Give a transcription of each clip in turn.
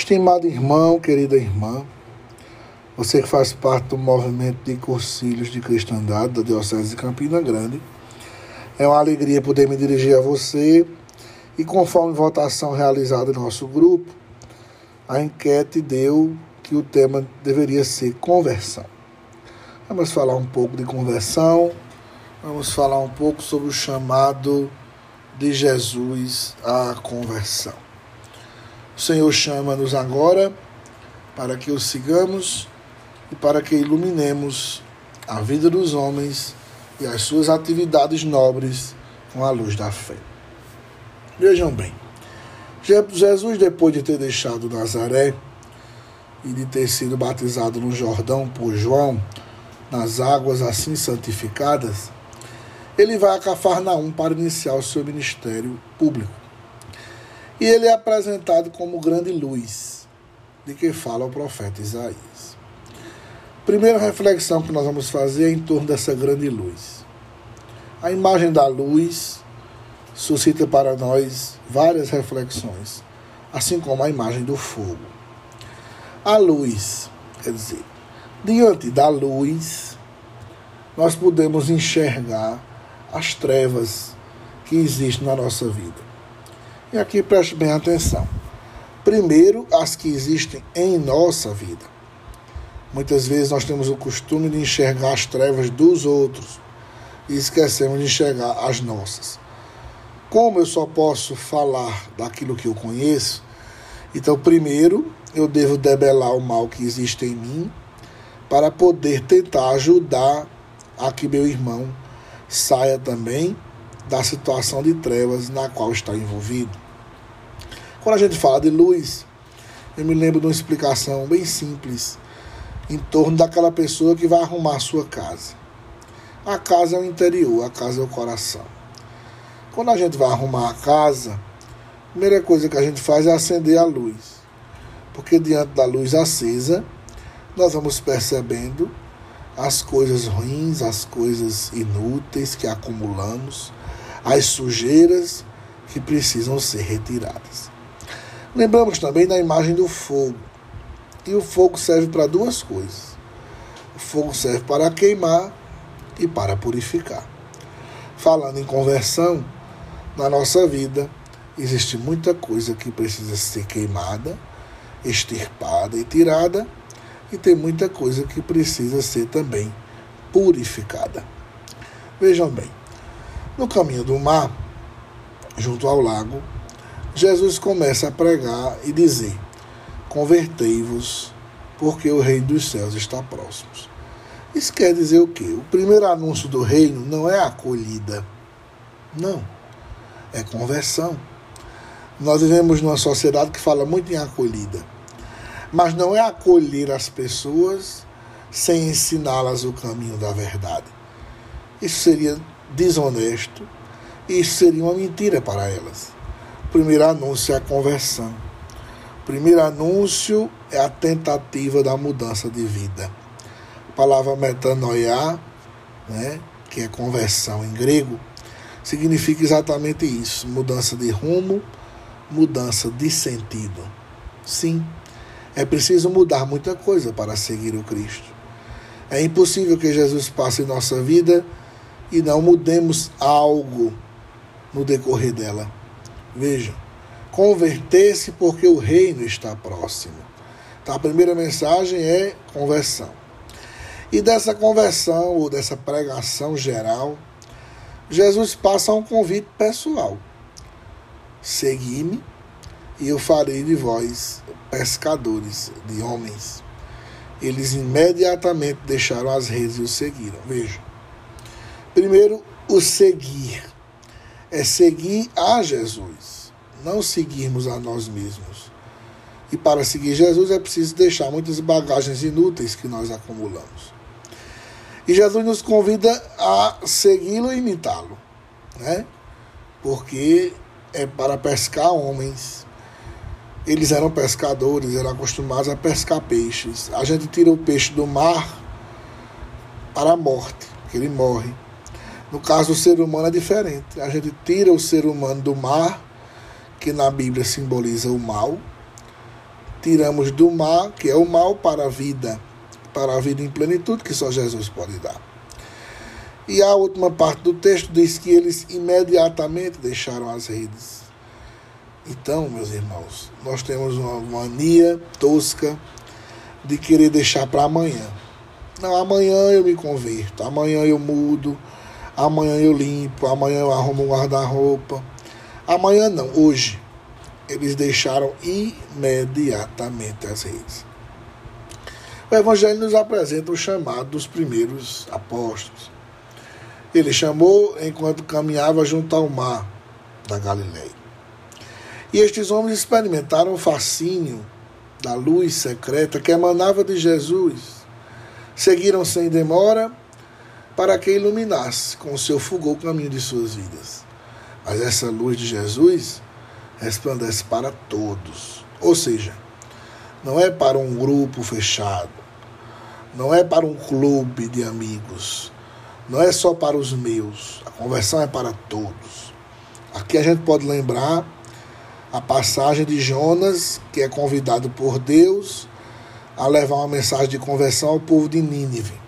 Estimado irmão, querida irmã, você que faz parte do movimento de cursilhos de cristandade da Diocese de Campina Grande, é uma alegria poder me dirigir a você e, conforme votação realizada em nosso grupo, a enquete deu que o tema deveria ser conversão. Vamos falar um pouco de conversão, vamos falar um pouco sobre o chamado de Jesus à conversão. O Senhor chama-nos agora para que o sigamos e para que iluminemos a vida dos homens e as suas atividades nobres com a luz da fé. Vejam bem, Jesus, depois de ter deixado Nazaré e de ter sido batizado no Jordão por João, nas águas assim santificadas, ele vai a Cafarnaum para iniciar o seu ministério público. E ele é apresentado como grande luz, de que fala o profeta Isaías. Primeira reflexão que nós vamos fazer é em torno dessa grande luz. A imagem da luz suscita para nós várias reflexões, assim como a imagem do fogo. A luz, quer dizer, diante da luz, nós podemos enxergar as trevas que existem na nossa vida. E aqui preste bem atenção. Primeiro, as que existem em nossa vida. Muitas vezes nós temos o costume de enxergar as trevas dos outros e esquecemos de enxergar as nossas. Como eu só posso falar daquilo que eu conheço, então primeiro eu devo debelar o mal que existe em mim para poder tentar ajudar a que meu irmão saia também da situação de trevas na qual está envolvido. Quando a gente fala de luz, eu me lembro de uma explicação bem simples em torno daquela pessoa que vai arrumar a sua casa. A casa é o interior, a casa é o coração. Quando a gente vai arrumar a casa, a primeira coisa que a gente faz é acender a luz. Porque diante da luz acesa, nós vamos percebendo as coisas ruins, as coisas inúteis que acumulamos, as sujeiras que precisam ser retiradas. Lembramos também da imagem do fogo. E o fogo serve para duas coisas. O fogo serve para queimar e para purificar. Falando em conversão, na nossa vida existe muita coisa que precisa ser queimada, extirpada e tirada e tem muita coisa que precisa ser também purificada. Vejam bem, no caminho do mar, junto ao lago, Jesus começa a pregar e dizer: Convertei-vos, porque o reino dos céus está próximo. Isso quer dizer o quê? O primeiro anúncio do reino não é acolhida, não, é conversão. Nós vivemos numa sociedade que fala muito em acolhida mas não é acolher as pessoas sem ensiná-las o caminho da verdade. Isso seria desonesto e isso seria uma mentira para elas. Primeiro anúncio é a conversão. Primeiro anúncio é a tentativa da mudança de vida. A palavra metanoia, né, que é conversão em grego, significa exatamente isso: mudança de rumo, mudança de sentido. Sim, é preciso mudar muita coisa para seguir o Cristo. É impossível que Jesus passe em nossa vida e não mudemos algo no decorrer dela. Veja, converter-se porque o reino está próximo. Então, a primeira mensagem é conversão. E dessa conversão ou dessa pregação geral, Jesus passa um convite pessoal. Segui-me e eu farei de vós pescadores de homens. Eles imediatamente deixaram as redes e o seguiram. Veja. Primeiro, o seguir. É seguir a Jesus, não seguirmos a nós mesmos. E para seguir Jesus é preciso deixar muitas bagagens inúteis que nós acumulamos. E Jesus nos convida a segui-lo e imitá-lo, né? Porque é para pescar homens, eles eram pescadores, eram acostumados a pescar peixes. A gente tira o peixe do mar para a morte, que ele morre. No caso do ser humano é diferente. A gente tira o ser humano do mar, que na Bíblia simboliza o mal, tiramos do mal, que é o mal, para a vida, para a vida em plenitude que só Jesus pode dar. E a última parte do texto diz que eles imediatamente deixaram as redes. Então, meus irmãos, nós temos uma mania tosca de querer deixar para amanhã. Não, amanhã eu me converto, amanhã eu mudo, amanhã eu limpo, amanhã eu arrumo um guarda-roupa. Amanhã não, hoje. Eles deixaram imediatamente as redes. O Evangelho nos apresenta o chamado dos primeiros apóstolos. Ele chamou enquanto caminhava junto ao mar da Galileia. E estes homens experimentaram o fascínio da luz secreta que emanava de Jesus. Seguiram sem demora para que iluminasse com o seu fulgor o caminho de suas vidas. Mas essa luz de Jesus resplandece para todos. Ou seja, não é para um grupo fechado, não é para um clube de amigos, não é só para os meus. A conversão é para todos. Aqui a gente pode lembrar a passagem de Jonas, que é convidado por Deus a levar uma mensagem de conversão ao povo de Nínive.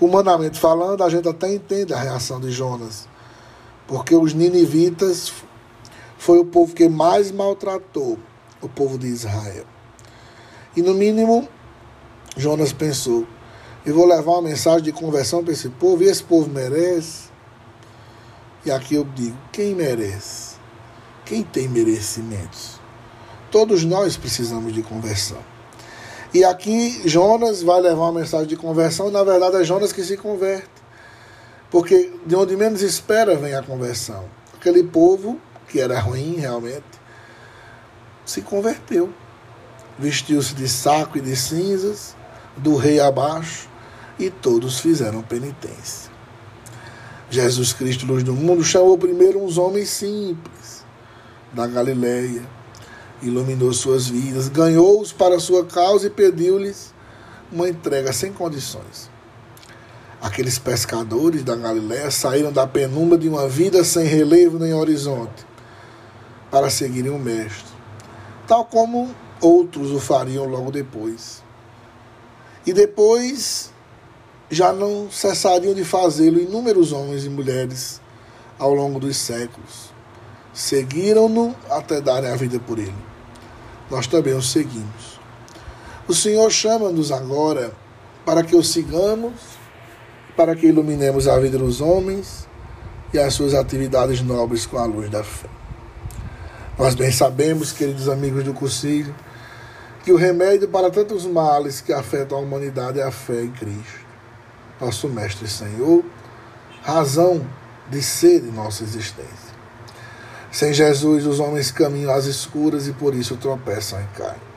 Humanamente falando, a gente até entende a reação de Jonas, porque os ninivitas foi o povo que mais maltratou o povo de Israel. E no mínimo, Jonas pensou: eu vou levar uma mensagem de conversão para esse povo, e esse povo merece. E aqui eu digo: quem merece? Quem tem merecimentos? Todos nós precisamos de conversão. E aqui Jonas vai levar uma mensagem de conversão, na verdade é Jonas que se converte. Porque de onde menos espera vem a conversão. Aquele povo, que era ruim realmente, se converteu. Vestiu-se de saco e de cinzas, do rei abaixo, e todos fizeram penitência. Jesus Cristo, luz do mundo, chamou primeiro uns homens simples da Galileia, iluminou suas vidas, ganhou-os para sua causa e pediu-lhes uma entrega sem condições. Aqueles pescadores da Galiléia saíram da penumbra de uma vida sem relevo nem horizonte para seguirem o Mestre, tal como outros o fariam logo depois. E depois já não cessariam de fazê-lo inúmeros homens e mulheres ao longo dos séculos seguiram-no até darem a vida por ele. Nós também o seguimos. O Senhor chama-nos agora para que o sigamos, para que iluminemos a vida dos homens e as suas atividades nobres com a luz da fé. Nós bem sabemos, queridos amigos do Conselho, que o remédio para tantos males que afetam a humanidade é a fé em Cristo, nosso Mestre e Senhor, razão de ser de nossa existência. Sem Jesus, os homens caminham às escuras e por isso tropeçam e caem.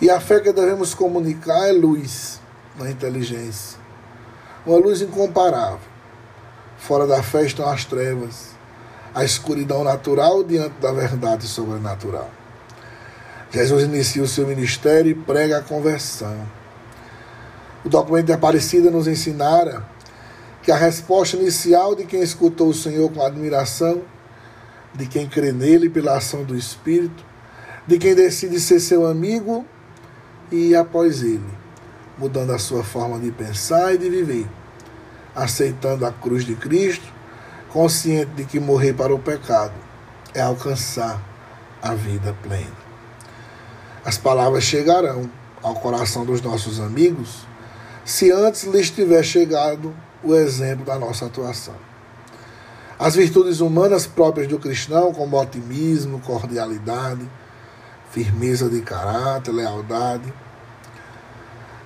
E a fé que devemos comunicar é luz na inteligência, uma luz incomparável. Fora da fé estão as trevas, a escuridão natural diante da verdade sobrenatural. Jesus inicia o seu ministério e prega a conversão. O documento de Aparecida nos ensinara que a resposta inicial de quem escutou o Senhor com admiração de quem crê nele pela ação do Espírito, de quem decide ser seu amigo e ir após ele, mudando a sua forma de pensar e de viver, aceitando a cruz de Cristo, consciente de que morrer para o pecado é alcançar a vida plena. As palavras chegarão ao coração dos nossos amigos se antes lhes tiver chegado o exemplo da nossa atuação. As virtudes humanas próprias do cristão, como otimismo, cordialidade, firmeza de caráter, lealdade,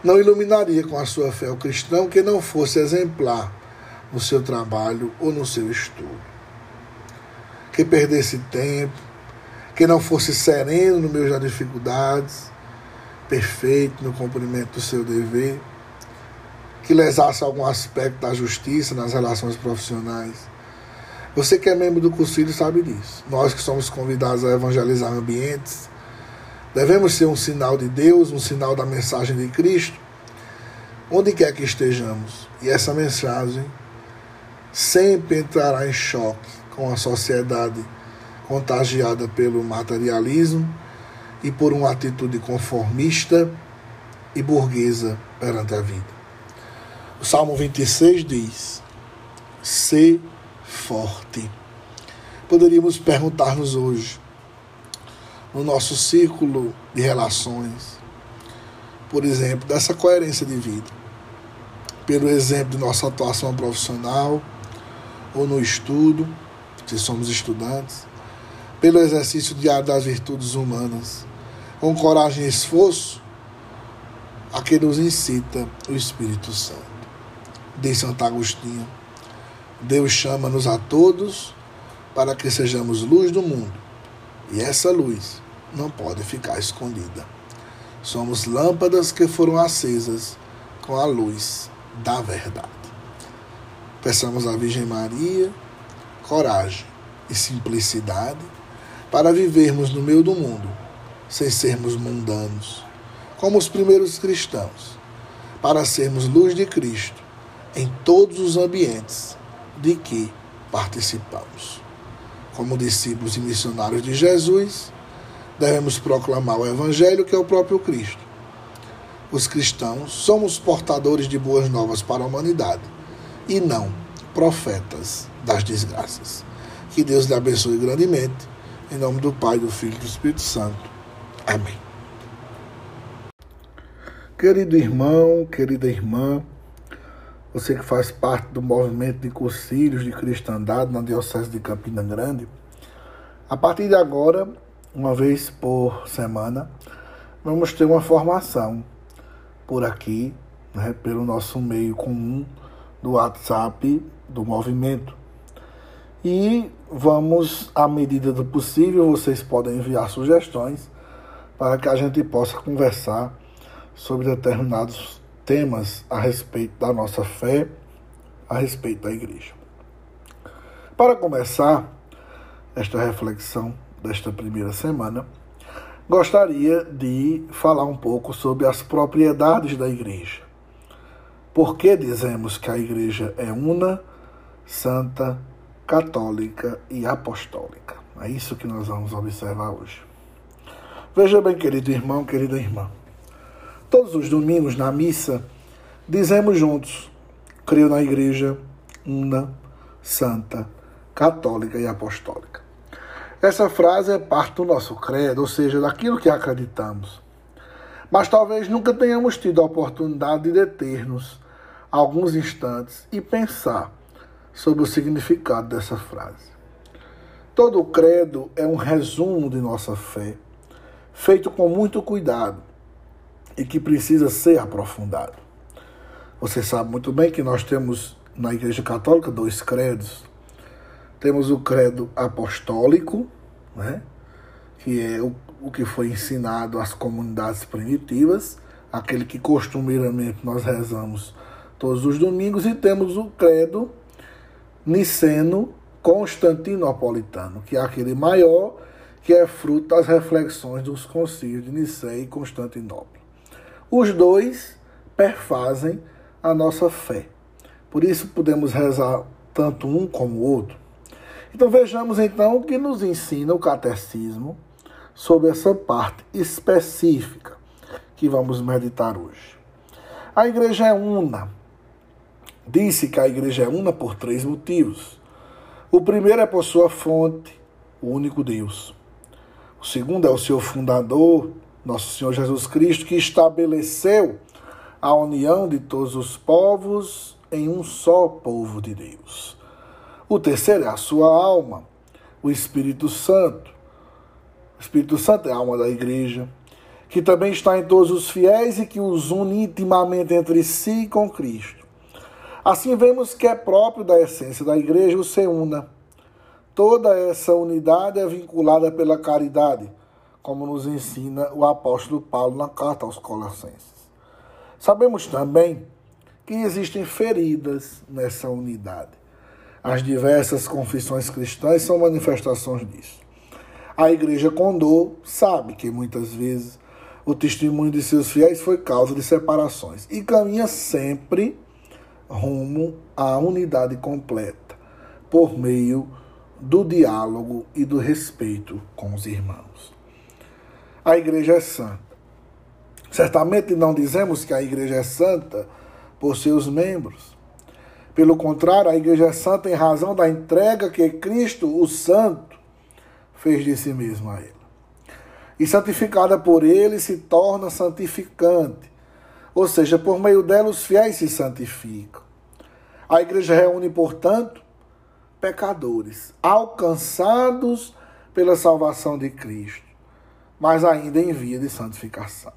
não iluminaria com a sua fé o cristão que não fosse exemplar no seu trabalho ou no seu estudo. Que perdesse tempo, que não fosse sereno no meio das dificuldades, perfeito no cumprimento do seu dever, que lesasse algum aspecto da justiça nas relações profissionais você que é membro do Conselho sabe disso. Nós que somos convidados a evangelizar ambientes, devemos ser um sinal de Deus, um sinal da mensagem de Cristo, onde quer que estejamos. E essa mensagem sempre entrará em choque com a sociedade contagiada pelo materialismo e por uma atitude conformista e burguesa perante a vida. O Salmo 26 diz: Ser forte. Poderíamos perguntar-nos hoje, no nosso círculo de relações, por exemplo, dessa coerência de vida, pelo exemplo de nossa atuação profissional ou no estudo, se somos estudantes, pelo exercício diário das virtudes humanas, com coragem e esforço, a que nos incita o Espírito Santo. Diz Santo Agostinho, Deus chama-nos a todos para que sejamos luz do mundo, e essa luz não pode ficar escondida. Somos lâmpadas que foram acesas com a luz da verdade. Peçamos à Virgem Maria coragem e simplicidade para vivermos no meio do mundo sem sermos mundanos, como os primeiros cristãos, para sermos luz de Cristo em todos os ambientes de que participamos. Como discípulos e missionários de Jesus, devemos proclamar o Evangelho que é o próprio Cristo. Os cristãos somos portadores de boas novas para a humanidade e não profetas das desgraças. Que Deus lhe abençoe grandemente. Em nome do Pai, do Filho e do Espírito Santo. Amém. Querido irmão, querida irmã, você que faz parte do movimento de cursilhos de cristandade na Diocese de Campina Grande, a partir de agora uma vez por semana, vamos ter uma formação por aqui, né, pelo nosso meio comum do WhatsApp do movimento. E vamos, à medida do possível, vocês podem enviar sugestões para que a gente possa conversar sobre determinados temas a respeito da nossa fé, a respeito da igreja. Para começar esta reflexão, desta primeira semana, gostaria de falar um pouco sobre as propriedades da igreja. Por que dizemos que a igreja é una, santa, católica e apostólica? É isso que nós vamos observar hoje. Veja bem, querido irmão, querida irmã. Todos os domingos na missa dizemos juntos: creio na igreja una, santa, católica e apostólica. Essa frase é parte do nosso credo, ou seja, daquilo que acreditamos. Mas talvez nunca tenhamos tido a oportunidade de deter-nos alguns instantes e pensar sobre o significado dessa frase. Todo credo é um resumo de nossa fé, feito com muito cuidado e que precisa ser aprofundado. Você sabe muito bem que nós temos na Igreja Católica dois credos temos o credo apostólico, né? que é o, o que foi ensinado às comunidades primitivas, aquele que costumeiramente nós rezamos todos os domingos, e temos o credo niceno constantinopolitano, que é aquele maior que é fruto das reflexões dos concílios de Nicéia e Constantinopla. Os dois perfazem a nossa fé. Por isso podemos rezar tanto um como o outro. Então vejamos então o que nos ensina o catecismo sobre essa parte específica que vamos meditar hoje. A igreja é una. Disse que a igreja é una por três motivos. O primeiro é por sua fonte, o único Deus. O segundo é o seu fundador, nosso Senhor Jesus Cristo, que estabeleceu a união de todos os povos em um só povo de Deus. O terceiro é a sua alma, o Espírito Santo. O Espírito Santo é a alma da igreja, que também está em todos os fiéis e que os une intimamente entre si e com Cristo. Assim vemos que é próprio da essência da igreja o ser una. Toda essa unidade é vinculada pela caridade, como nos ensina o apóstolo Paulo na carta aos Colossenses. Sabemos também que existem feridas nessa unidade. As diversas confissões cristãs são manifestações disso. A Igreja Condor sabe que muitas vezes o testemunho de seus fiéis foi causa de separações e caminha sempre rumo à unidade completa por meio do diálogo e do respeito com os irmãos. A igreja é santa. Certamente não dizemos que a igreja é santa por seus membros. Pelo contrário, a igreja é santa em razão da entrega que Cristo, o Santo, fez de si mesmo a ela. E santificada por ele se torna santificante, ou seja, por meio dela os fiéis se santificam. A igreja reúne, portanto, pecadores, alcançados pela salvação de Cristo, mas ainda em via de santificação.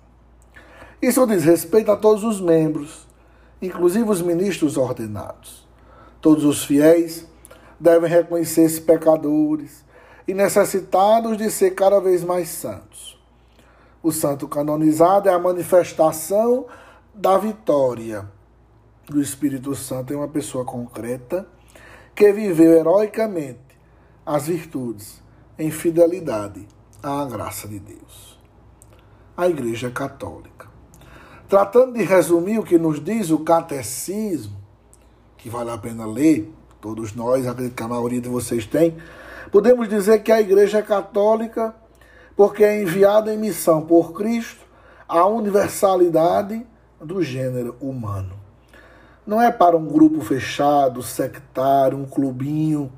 Isso diz respeito a todos os membros, inclusive os ministros ordenados. Todos os fiéis devem reconhecer-se pecadores e necessitados de ser cada vez mais santos. O santo canonizado é a manifestação da vitória do Espírito Santo em uma pessoa concreta que viveu heroicamente as virtudes em fidelidade à graça de Deus. A Igreja Católica. Tratando de resumir o que nos diz o catecismo, que vale a pena ler, todos nós, acredito que a maioria de vocês tem, podemos dizer que a Igreja católica porque é enviada em missão por Cristo à universalidade do gênero humano. Não é para um grupo fechado, sectário, um clubinho,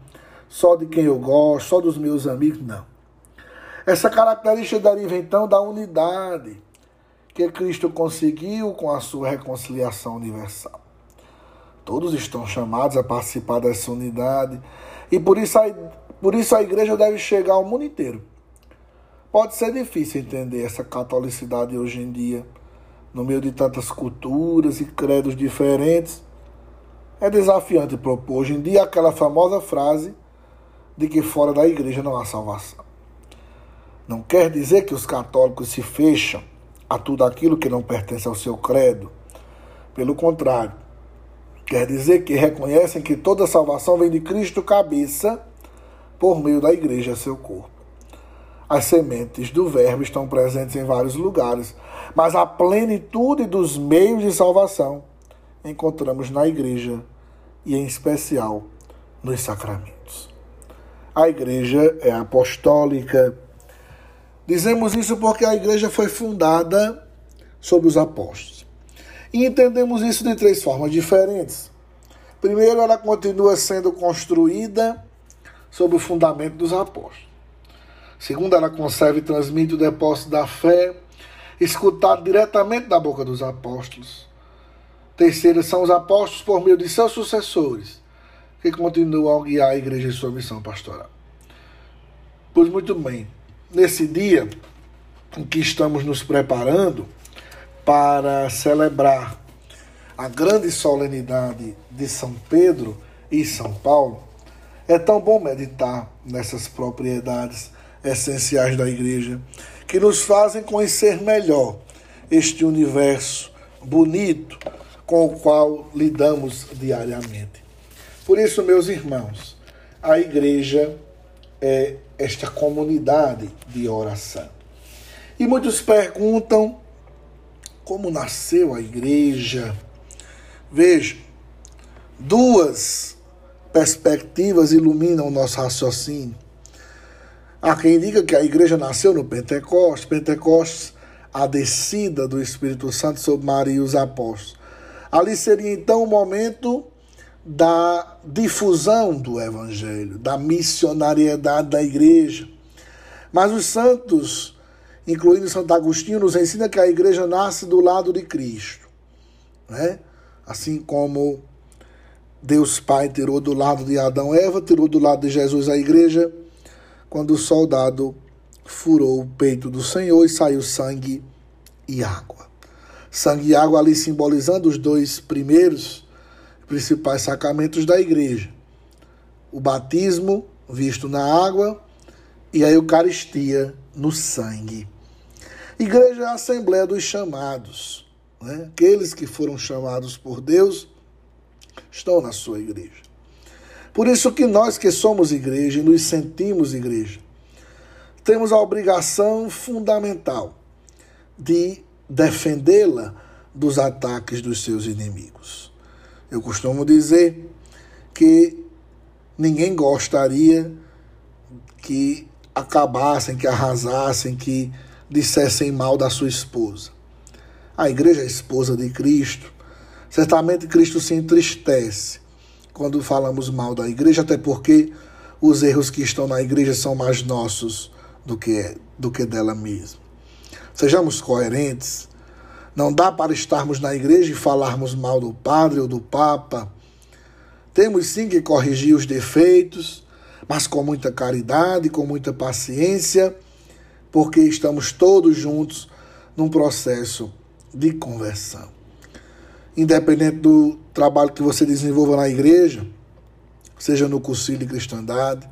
só de quem eu gosto, só dos meus amigos, não. Essa característica deriva então da unidade que Cristo conseguiu com a sua reconciliação universal. Todos estão chamados a participar dessa unidade e por isso a, por isso a igreja deve chegar ao mundo inteiro. Pode ser difícil entender essa catolicidade hoje em dia no meio de tantas culturas e credos diferentes, é desafiante propor hoje em dia aquela famosa frase de que fora da igreja não há salvação. Não quer dizer que os católicos se fecham a tudo aquilo que não pertence ao seu credo. Pelo contrário, quer dizer que reconhecem que toda salvação vem de Cristo cabeça por meio da igreja, seu corpo. As sementes do Verbo estão presentes em vários lugares, mas a plenitude dos meios de salvação encontramos na igreja e, em especial, nos sacramentos. A igreja é apostólica. Dizemos isso porque a igreja foi fundada sob os apóstolos. E entendemos isso de três formas diferentes. Primeiro, ela continua sendo construída sob o fundamento dos apóstolos. Segundo, ela conserva e transmite o depósito da fé, escutado diretamente da boca dos apóstolos. Terceiro, são os apóstolos por meio de seus sucessores, que continuam a guiar a igreja em sua missão pastoral. Pois muito bem, nesse dia em que estamos nos preparando para celebrar a grande solenidade de São Pedro e São Paulo, é tão bom meditar nessas propriedades essenciais da igreja, que nos fazem conhecer melhor este universo bonito com o qual lidamos diariamente. Por isso, meus irmãos, a igreja é esta comunidade de oração. E muitos perguntam como nasceu a igreja. Veja, duas perspectivas iluminam o nosso raciocínio. Há quem diga que a igreja nasceu no Pentecostes, Pentecostes, a descida do Espírito Santo sobre Maria e os apóstolos. Ali seria então o momento da difusão do evangelho, da missionariedade da igreja. Mas os santos, incluindo Santo Agostinho, nos ensina que a igreja nasce do lado de Cristo. Né? Assim como Deus Pai tirou do lado de Adão Eva, tirou do lado de Jesus a igreja quando o soldado furou o peito do Senhor e saiu sangue e água. Sangue e água ali simbolizando os dois primeiros principais sacramentos da igreja: o batismo, visto na água, e a Eucaristia no sangue. Igreja é a Assembleia dos Chamados. Né? Aqueles que foram chamados por Deus estão na sua igreja. Por isso que nós que somos igreja e nos sentimos igreja, temos a obrigação fundamental de defendê-la dos ataques dos seus inimigos. Eu costumo dizer que ninguém gostaria que acabassem, que arrasassem, que dissessem mal da sua esposa. A igreja é a esposa de Cristo. Certamente Cristo se entristece quando falamos mal da igreja, até porque os erros que estão na igreja são mais nossos do que, do que dela mesma. Sejamos coerentes. Não dá para estarmos na igreja e falarmos mal do padre ou do papa. Temos sim que corrigir os defeitos, mas com muita caridade, com muita paciência, porque estamos todos juntos num processo de conversão. Independente do trabalho que você desenvolva na igreja, seja no cursilho de cristandade,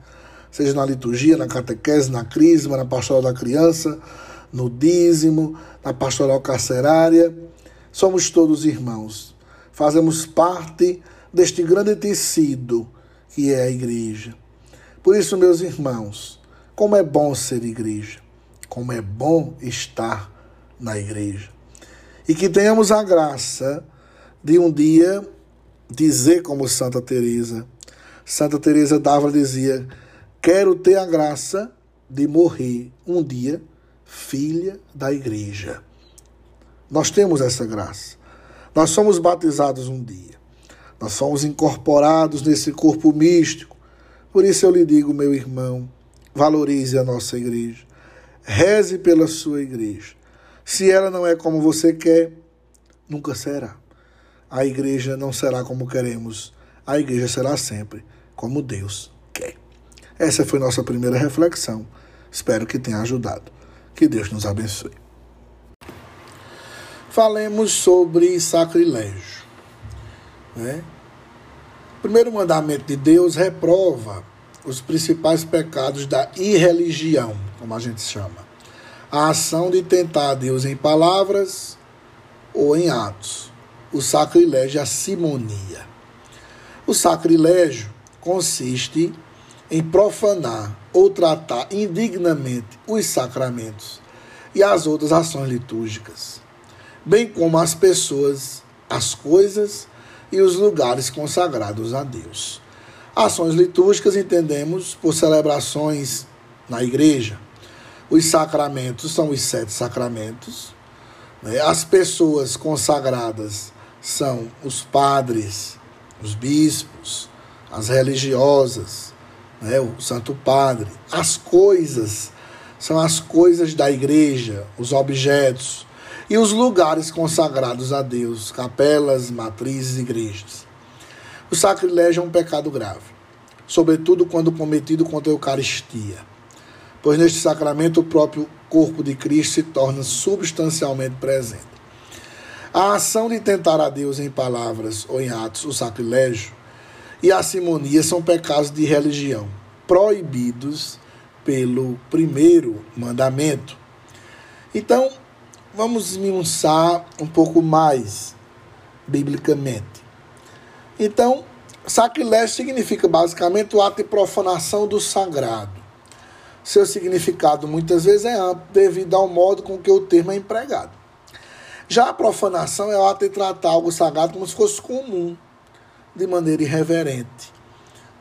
seja na liturgia, na catequese, na crisma, na pastoral da criança, no dízimo, na pastoral carcerária, somos todos irmãos. Fazemos parte deste grande tecido que é a igreja. Por isso, meus irmãos, como é bom ser igreja, como é bom estar na igreja. E que tenhamos a graça de um dia dizer como Santa Teresa. Santa Teresa d'Ávila dizia: "Quero ter a graça de morrer um dia filha da igreja". Nós temos essa graça. Nós somos batizados um dia. Nós somos incorporados nesse corpo místico. Por isso eu lhe digo, meu irmão, valorize a nossa igreja. Reze pela sua igreja. Se ela não é como você quer, nunca será. A igreja não será como queremos. A igreja será sempre como Deus quer. Essa foi nossa primeira reflexão. Espero que tenha ajudado. Que Deus nos abençoe. Falemos sobre sacrilégio. Né? O primeiro mandamento de Deus reprova os principais pecados da irreligião, como a gente chama a ação de tentar Deus em palavras ou em atos. O sacrilégio é a simonia. O sacrilégio consiste em profanar ou tratar indignamente os sacramentos e as outras ações litúrgicas, bem como as pessoas, as coisas e os lugares consagrados a Deus. Ações litúrgicas entendemos por celebrações na igreja, os sacramentos são os sete sacramentos. Né? As pessoas consagradas são os padres, os bispos, as religiosas, né? o Santo Padre. As coisas são as coisas da igreja, os objetos. E os lugares consagrados a Deus, capelas, matrizes, igrejas. O sacrilégio é um pecado grave, sobretudo quando cometido contra a Eucaristia pois neste sacramento o próprio corpo de Cristo se torna substancialmente presente. A ação de tentar a Deus em palavras ou em atos, o sacrilégio, e a simonia são pecados de religião, proibidos pelo primeiro mandamento. Então, vamos esmiuçar um pouco mais biblicamente. Então, sacrilégio significa basicamente o ato de profanação do sagrado seu significado muitas vezes é amplo devido ao modo com que o termo é empregado. Já a profanação é o ato de tratar algo sagrado como se fosse comum, de maneira irreverente.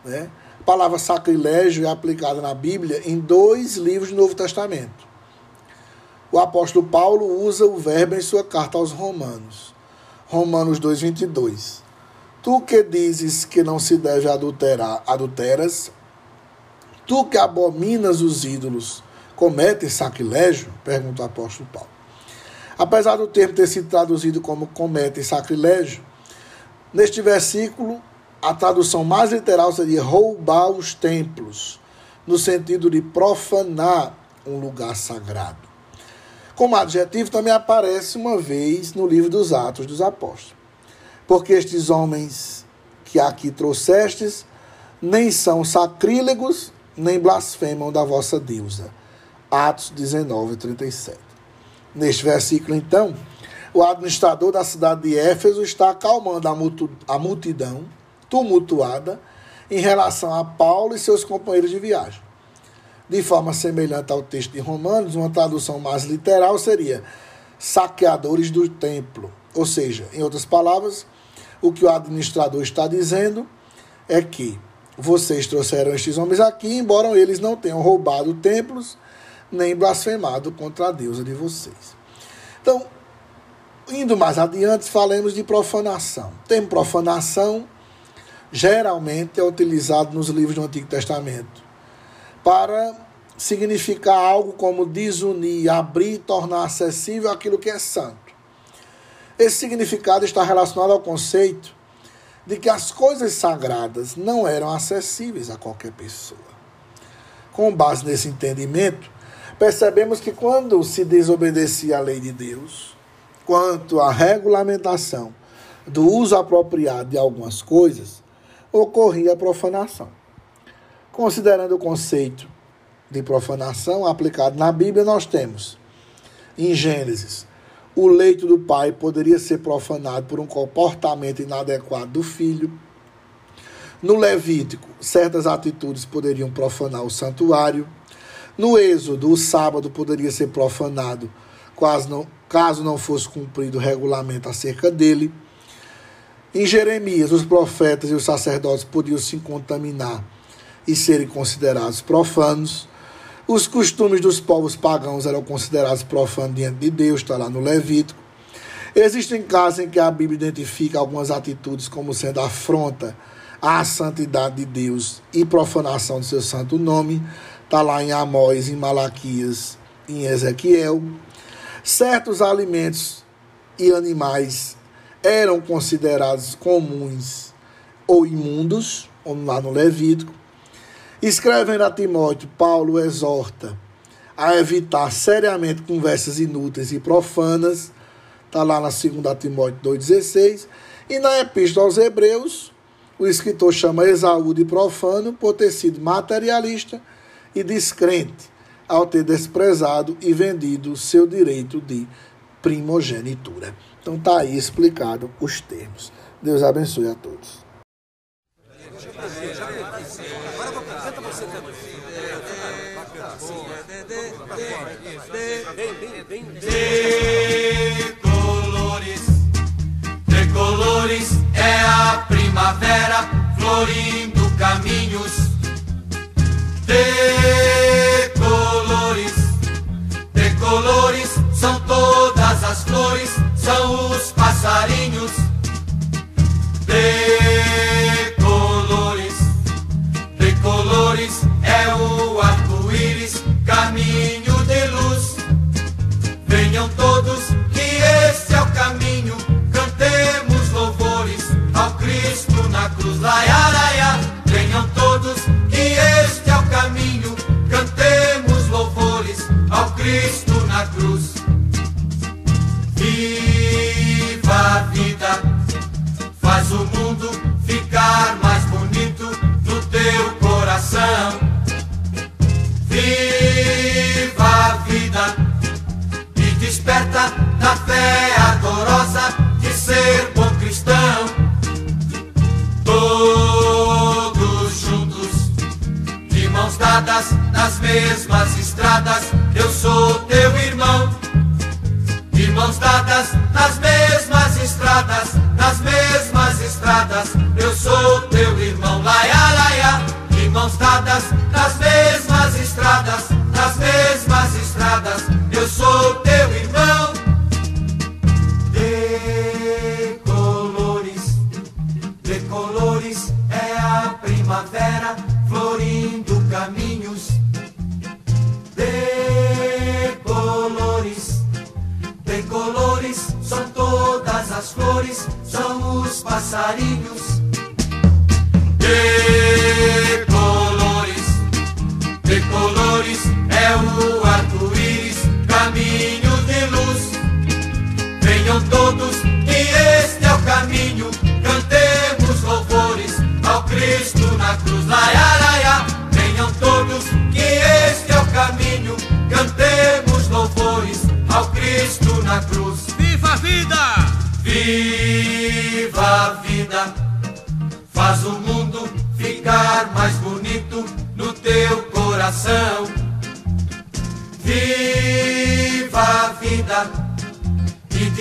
Né? A palavra sacrilégio é aplicada na Bíblia em dois livros do Novo Testamento. O apóstolo Paulo usa o verbo em sua carta aos Romanos. Romanos 2,22. Tu que dizes que não se deve adulterar, adulteras, Tu que abominas os ídolos, cometes sacrilégio? Pergunta o apóstolo Paulo. Apesar do termo ter sido traduzido como comete sacrilégio, neste versículo a tradução mais literal seria roubar os templos, no sentido de profanar um lugar sagrado. Como adjetivo também aparece uma vez no livro dos Atos dos Apóstolos. Porque estes homens que aqui trouxestes nem são sacrílegos, nem blasfemam da vossa deusa. Atos 19, 37. Neste versículo, então, o administrador da cidade de Éfeso está acalmando a multidão tumultuada em relação a Paulo e seus companheiros de viagem. De forma semelhante ao texto de Romanos, uma tradução mais literal seria saqueadores do templo. Ou seja, em outras palavras, o que o administrador está dizendo é que vocês trouxeram estes homens aqui, embora eles não tenham roubado templos, nem blasfemado contra a deusa de vocês. Então, indo mais adiante, falemos de profanação. Tem profanação geralmente é utilizado nos livros do Antigo Testamento para significar algo como desunir, abrir tornar acessível aquilo que é santo. Esse significado está relacionado ao conceito de que as coisas sagradas não eram acessíveis a qualquer pessoa. Com base nesse entendimento, percebemos que quando se desobedecia a lei de Deus, quanto à regulamentação do uso apropriado de algumas coisas, ocorria profanação. Considerando o conceito de profanação aplicado na Bíblia, nós temos em Gênesis o leito do pai poderia ser profanado por um comportamento inadequado do filho. No Levítico, certas atitudes poderiam profanar o santuário. No Êxodo, o sábado poderia ser profanado caso não, caso não fosse cumprido o regulamento acerca dele. Em Jeremias, os profetas e os sacerdotes podiam se contaminar e serem considerados profanos. Os costumes dos povos pagãos eram considerados profanos diante de Deus, está lá no Levítico. Existem casos em que a Bíblia identifica algumas atitudes como sendo afronta à santidade de Deus e profanação do seu santo nome, está lá em Amós, em Malaquias, em Ezequiel. Certos alimentos e animais eram considerados comuns ou imundos, como lá no Levítico. Escrevendo a Timóteo, Paulo exorta a evitar seriamente conversas inúteis e profanas. Está lá na 2 Timóteo 2,16. E na Epístola aos Hebreus, o escritor chama Esaú de profano por ter sido materialista e descrente ao ter desprezado e vendido seu direito de primogenitura. Então está aí explicado os termos. Deus abençoe a todos. Decolores, decolores é a primavera florindo caminhos. Decolores, decolores são todas as flores, são os passarinhos. Decolores, decolores é o arco-íris, caminho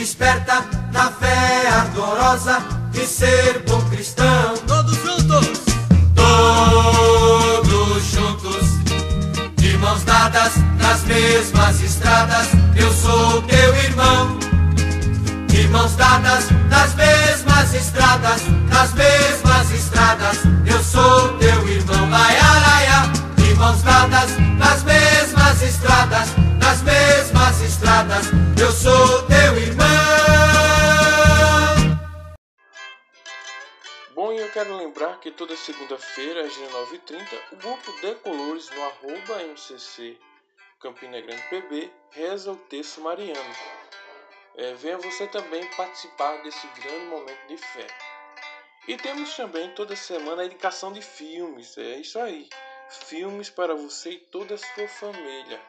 desperta na fé ardorosa de ser bom cristão. Todos juntos! Todos juntos, de mãos dadas na nas mesmas estradas, eu sou teu irmão. De mãos dadas, nas mesmas estradas, nas mesmas estradas, quero lembrar que toda segunda-feira, às 19h30, o grupo Decolores no arroba MCC Campina Grande PB reza o texto mariano. É, venha você também participar desse grande momento de fé. E temos também toda semana a indicação de filmes, é isso aí. Filmes para você e toda a sua família.